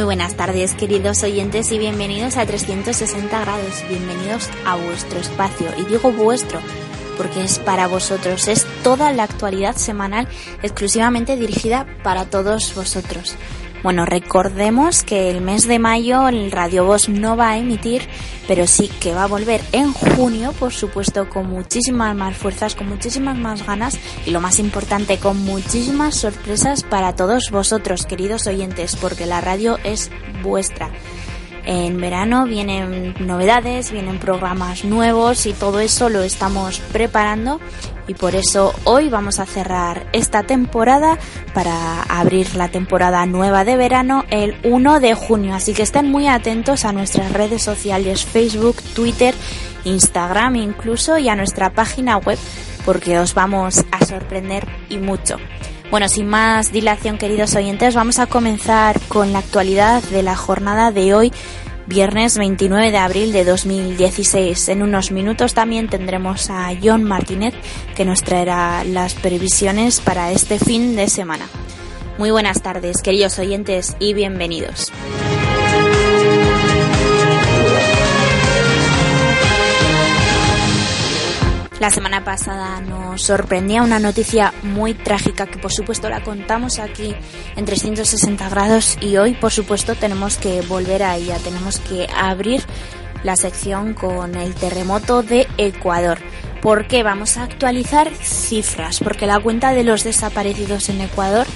Muy buenas tardes, queridos oyentes, y bienvenidos a 360 grados. Bienvenidos a vuestro espacio. Y digo vuestro porque es para vosotros. Es toda la actualidad semanal exclusivamente dirigida para todos vosotros. Bueno, recordemos que el mes de mayo el Radio Voz no va a emitir, pero sí que va a volver en junio, por supuesto, con muchísimas más fuerzas, con muchísimas más ganas y lo más importante, con muchísimas sorpresas para todos vosotros, queridos oyentes, porque la radio es vuestra. En verano vienen novedades, vienen programas nuevos y todo eso lo estamos preparando y por eso hoy vamos a cerrar esta temporada para abrir la temporada nueva de verano el 1 de junio. Así que estén muy atentos a nuestras redes sociales Facebook, Twitter, Instagram incluso y a nuestra página web porque os vamos a sorprender y mucho. Bueno, sin más dilación, queridos oyentes, vamos a comenzar con la actualidad de la jornada de hoy, viernes 29 de abril de 2016. En unos minutos también tendremos a John Martínez, que nos traerá las previsiones para este fin de semana. Muy buenas tardes, queridos oyentes, y bienvenidos. La semana pasada nos sorprendía una noticia muy trágica que por supuesto la contamos aquí en 360 grados y hoy por supuesto tenemos que volver a ella, tenemos que abrir la sección con el terremoto de Ecuador. porque Vamos a actualizar cifras, porque la cuenta de los desaparecidos en Ecuador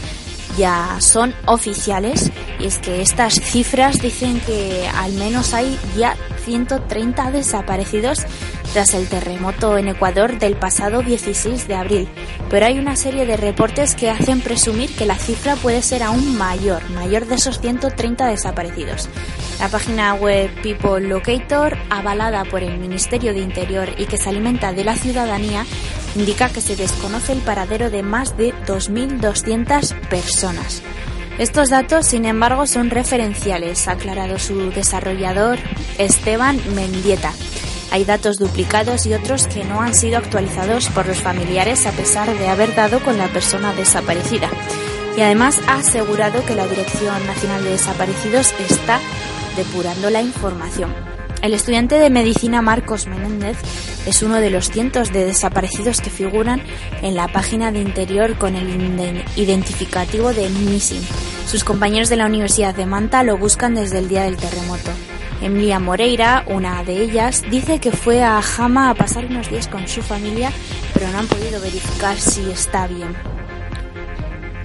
ya son oficiales y es que estas cifras dicen que al menos hay ya 130 desaparecidos tras el terremoto en Ecuador del pasado 16 de abril, pero hay una serie de reportes que hacen presumir que la cifra puede ser aún mayor, mayor de esos 130 desaparecidos. La página web People Locator, avalada por el Ministerio de Interior y que se alimenta de la ciudadanía, indica que se desconoce el paradero de más de 2.200 personas. Estos datos, sin embargo, son referenciales, ha aclarado su desarrollador Esteban Mendieta. Hay datos duplicados y otros que no han sido actualizados por los familiares a pesar de haber dado con la persona desaparecida. Y además ha asegurado que la Dirección Nacional de Desaparecidos está depurando la información. El estudiante de medicina Marcos Menéndez es uno de los cientos de desaparecidos que figuran en la página de interior con el identificativo de Missing. Sus compañeros de la Universidad de Manta lo buscan desde el día del terremoto. Emilia Moreira, una de ellas, dice que fue a Jama a pasar unos días con su familia, pero no han podido verificar si está bien.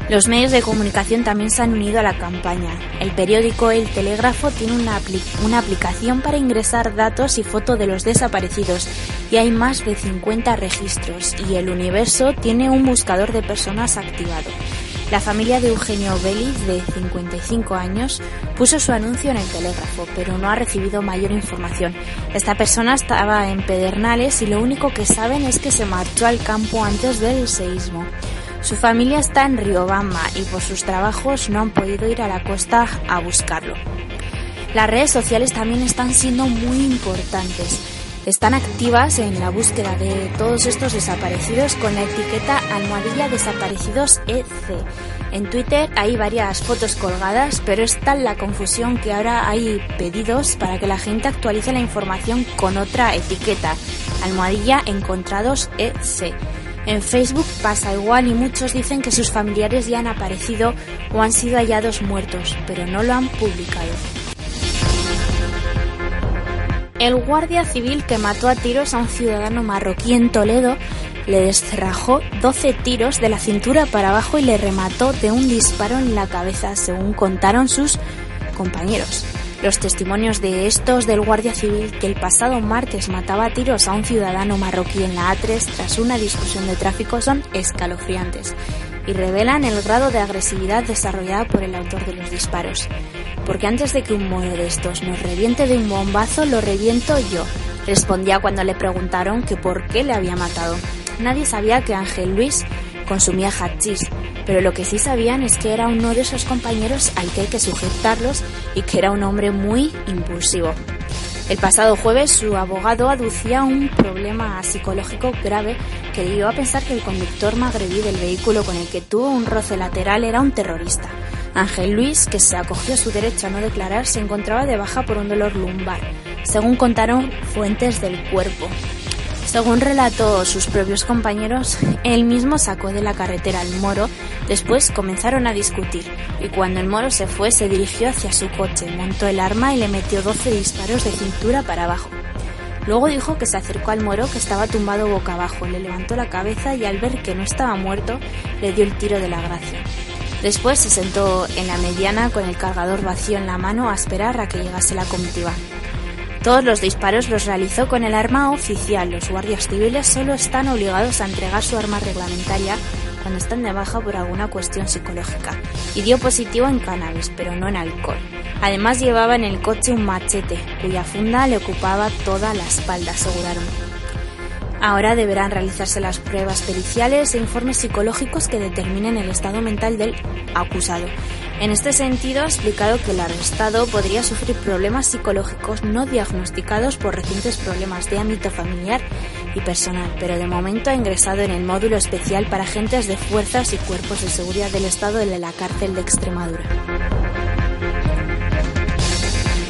Los medios de comunicación también se han unido a la campaña. El periódico El Telégrafo tiene una, una aplicación para ingresar datos y fotos de los desaparecidos y hay más de 50 registros y El Universo tiene un buscador de personas activado. La familia de Eugenio Vélez, de 55 años, puso su anuncio en el telégrafo, pero no ha recibido mayor información. Esta persona estaba en Pedernales y lo único que saben es que se marchó al campo antes del seísmo. Su familia está en Riobamba y por sus trabajos no han podido ir a la costa a buscarlo. Las redes sociales también están siendo muy importantes están activas en la búsqueda de todos estos desaparecidos con la etiqueta almohadilla desaparecidos EC. En Twitter hay varias fotos colgadas, pero es tal la confusión que ahora hay pedidos para que la gente actualice la información con otra etiqueta, almohadilla encontrados EC. En Facebook pasa igual y muchos dicen que sus familiares ya han aparecido o han sido hallados muertos, pero no lo han publicado. El guardia civil que mató a tiros a un ciudadano marroquí en Toledo le descerrajó 12 tiros de la cintura para abajo y le remató de un disparo en la cabeza, según contaron sus compañeros. Los testimonios de estos del guardia civil que el pasado martes mataba a tiros a un ciudadano marroquí en la A3 tras una discusión de tráfico son escalofriantes y revelan el grado de agresividad desarrollada por el autor de los disparos. Porque antes de que un mono de estos nos reviente de un bombazo, lo reviento yo, respondía cuando le preguntaron que por qué le había matado. Nadie sabía que Ángel Luis consumía hachís, pero lo que sí sabían es que era uno de esos compañeros al que hay que sujetarlos y que era un hombre muy impulsivo. El pasado jueves su abogado aducía un problema psicológico grave que dio a pensar que el conductor magrebí del vehículo con el que tuvo un roce lateral era un terrorista. Ángel Luis, que se acogió a su derecho a no declarar, se encontraba de baja por un dolor lumbar, según contaron fuentes del cuerpo. Según relató sus propios compañeros, él mismo sacó de la carretera al moro, después comenzaron a discutir y cuando el moro se fue se dirigió hacia su coche, montó el arma y le metió 12 disparos de cintura para abajo. Luego dijo que se acercó al moro que estaba tumbado boca abajo, le levantó la cabeza y al ver que no estaba muerto le dio el tiro de la gracia. Después se sentó en la mediana con el cargador vacío en la mano a esperar a que llegase la comitiva. Todos los disparos los realizó con el arma oficial. Los guardias civiles solo están obligados a entregar su arma reglamentaria cuando están de baja por alguna cuestión psicológica. Y dio positivo en cannabis, pero no en alcohol. Además llevaba en el coche un machete, cuya funda le ocupaba toda la espalda, aseguraron. Ahora deberán realizarse las pruebas periciales e informes psicológicos que determinen el estado mental del acusado. En este sentido, ha explicado que el arrestado podría sufrir problemas psicológicos no diagnosticados por recientes problemas de ámbito familiar y personal, pero de momento ha ingresado en el módulo especial para agentes de fuerzas y cuerpos de seguridad del Estado de la cárcel de Extremadura.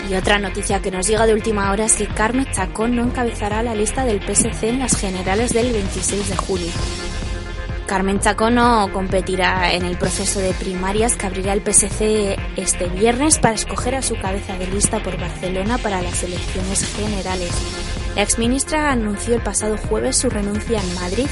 Y otra noticia que nos llega de última hora es que Carmen Chacón no encabezará la lista del PSC en las generales del 26 de julio. Carmen Chacón no competirá en el proceso de primarias que abrirá el PSC este viernes para escoger a su cabeza de lista por Barcelona para las elecciones generales. La exministra anunció el pasado jueves su renuncia en Madrid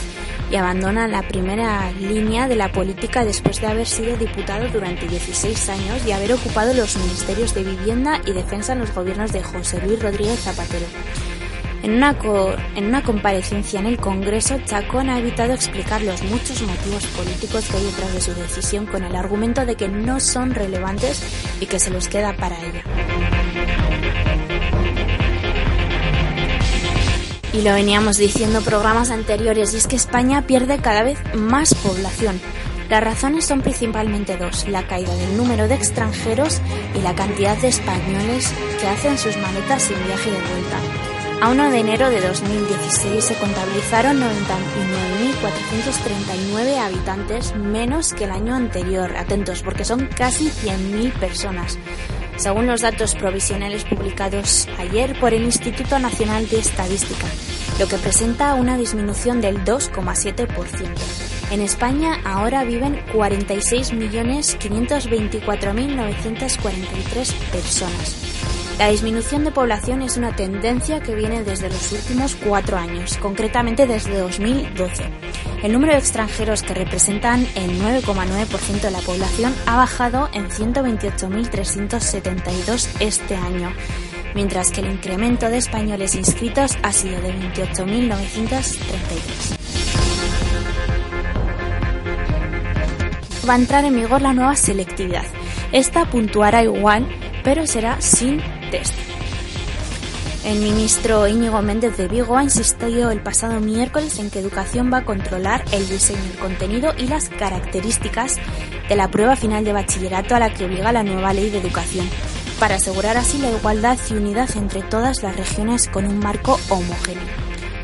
y abandona la primera línea de la política después de haber sido diputado durante 16 años y haber ocupado los ministerios de Vivienda y Defensa en los gobiernos de José Luis Rodríguez Zapatero. En una, en una comparecencia en el Congreso, Chacón ha evitado explicar los muchos motivos políticos que hay detrás de su decisión con el argumento de que no son relevantes y que se los queda para ella. Y lo veníamos diciendo programas anteriores, y es que España pierde cada vez más población. Las razones son principalmente dos, la caída del número de extranjeros y la cantidad de españoles que hacen sus maletas sin viaje de vuelta. A 1 de enero de 2016 se contabilizaron 99.439 habitantes menos que el año anterior. Atentos, porque son casi 100.000 personas según los datos provisionales publicados ayer por el Instituto Nacional de Estadística, lo que presenta una disminución del 2,7%. En España ahora viven 46.524.943 personas. La disminución de población es una tendencia que viene desde los últimos cuatro años, concretamente desde 2012. El número de extranjeros que representan el 9,9% de la población ha bajado en 128.372 este año, mientras que el incremento de españoles inscritos ha sido de 28.933. Va a entrar en vigor la nueva selectividad. Esta puntuará igual, pero será sin test. El ministro Íñigo Méndez de Vigo ha insistido el pasado miércoles en que Educación va a controlar el diseño, el contenido y las características de la prueba final de bachillerato a la que obliga la nueva ley de educación, para asegurar así la igualdad y unidad entre todas las regiones con un marco homogéneo.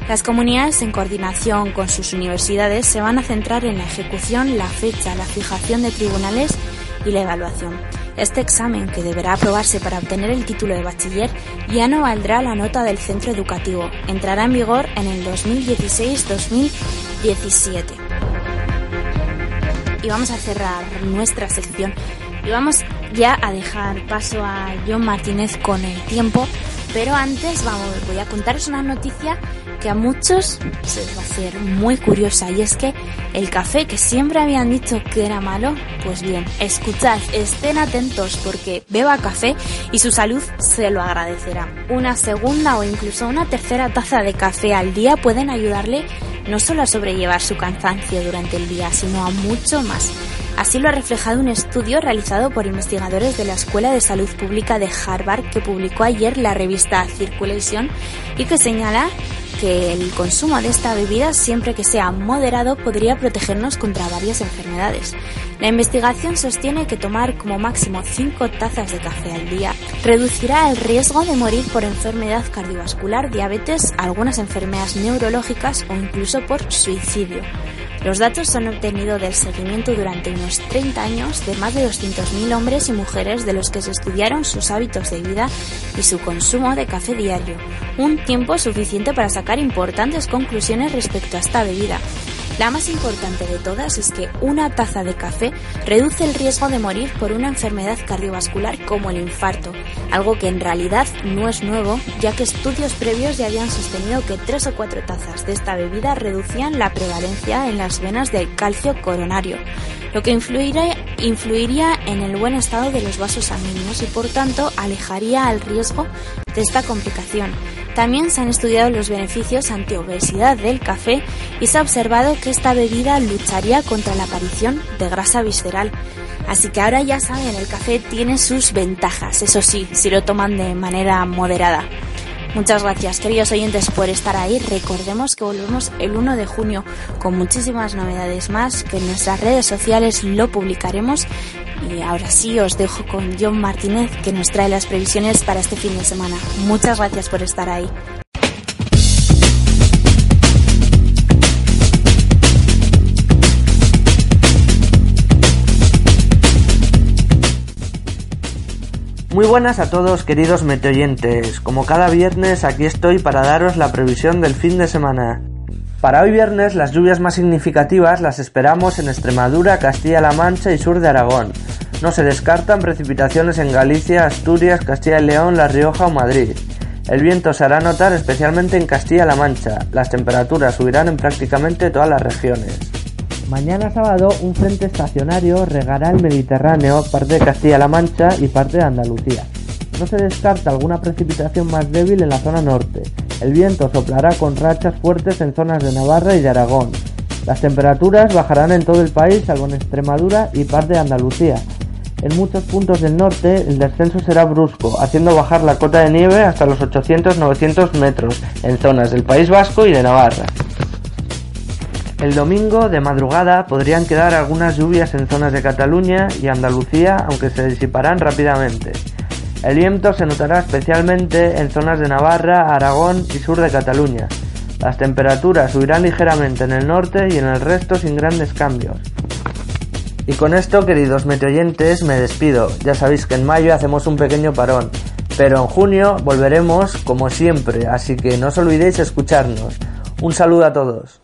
Las comunidades, en coordinación con sus universidades, se van a centrar en la ejecución, la fecha, la fijación de tribunales y la evaluación. Este examen, que deberá aprobarse para obtener el título de bachiller, ya no valdrá la nota del centro educativo. Entrará en vigor en el 2016-2017. Y vamos a cerrar nuestra sección y vamos ya a dejar paso a John Martínez con el tiempo, pero antes vamos, voy a contaros una noticia que a muchos se les va a hacer muy curiosa y es que el café que siempre habían dicho que era malo, pues bien, escuchad, estén atentos porque beba café y su salud se lo agradecerá. Una segunda o incluso una tercera taza de café al día pueden ayudarle no solo a sobrellevar su cansancio durante el día, sino a mucho más. Así lo ha reflejado un estudio realizado por investigadores de la Escuela de Salud Pública de Harvard que publicó ayer la revista Circulation y que señala que el consumo de esta bebida, siempre que sea moderado, podría protegernos contra varias enfermedades. La investigación sostiene que tomar como máximo 5 tazas de café al día reducirá el riesgo de morir por enfermedad cardiovascular, diabetes, algunas enfermedades neurológicas o incluso por suicidio. Los datos son obtenidos del seguimiento durante unos 30 años de más de 200.000 hombres y mujeres de los que se estudiaron sus hábitos de vida y su consumo de café diario, un tiempo suficiente para sacar importantes conclusiones respecto a esta bebida. La más importante de todas es que una taza de café reduce el riesgo de morir por una enfermedad cardiovascular como el infarto, algo que en realidad no es nuevo, ya que estudios previos ya habían sostenido que tres o cuatro tazas de esta bebida reducían la prevalencia en las venas del calcio coronario, lo que influiría, en el buen estado de los vasos sanguíneos y por tanto alejaría al riesgo de esta complicación. También se han estudiado los beneficios antiobesidad del café y se ha observado que esta bebida lucharía contra la aparición de grasa visceral. Así que ahora ya saben, el café tiene sus ventajas, eso sí, si lo toman de manera moderada. Muchas gracias, queridos oyentes, por estar ahí. Recordemos que volvemos el 1 de junio con muchísimas novedades más, que en nuestras redes sociales lo publicaremos. Y ahora sí, os dejo con John Martínez, que nos trae las previsiones para este fin de semana. Muchas gracias por estar ahí. Muy buenas a todos queridos meteoyentes, como cada viernes aquí estoy para daros la previsión del fin de semana. Para hoy viernes las lluvias más significativas las esperamos en Extremadura, Castilla-La Mancha y sur de Aragón. No se descartan precipitaciones en Galicia, Asturias, Castilla y León, La Rioja o Madrid. El viento se hará notar especialmente en Castilla-La Mancha. Las temperaturas subirán en prácticamente todas las regiones. Mañana sábado un frente estacionario regará el Mediterráneo, parte de Castilla-La Mancha y parte de Andalucía. No se descarta alguna precipitación más débil en la zona norte. El viento soplará con rachas fuertes en zonas de Navarra y de Aragón. Las temperaturas bajarán en todo el país, salvo en Extremadura y parte de Andalucía. En muchos puntos del norte el descenso será brusco, haciendo bajar la cota de nieve hasta los 800-900 metros en zonas del País Vasco y de Navarra. El domingo de madrugada podrían quedar algunas lluvias en zonas de Cataluña y Andalucía, aunque se disiparán rápidamente. El viento se notará especialmente en zonas de Navarra, Aragón y sur de Cataluña. Las temperaturas subirán ligeramente en el norte y en el resto sin grandes cambios. Y con esto, queridos meteoyentes, me despido. Ya sabéis que en mayo hacemos un pequeño parón, pero en junio volveremos como siempre, así que no os olvidéis escucharnos. Un saludo a todos.